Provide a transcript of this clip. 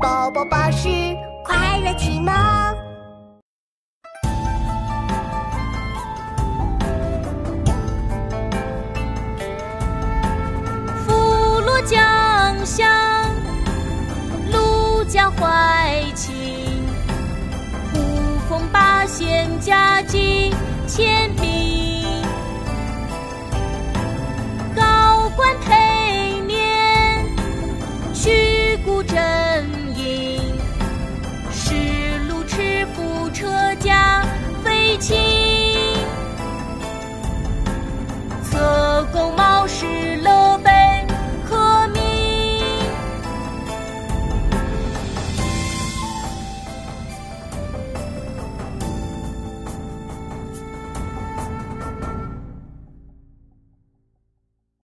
宝宝巴士快乐启蒙。福禄江乡，陆家怀情，呼风八仙家境千。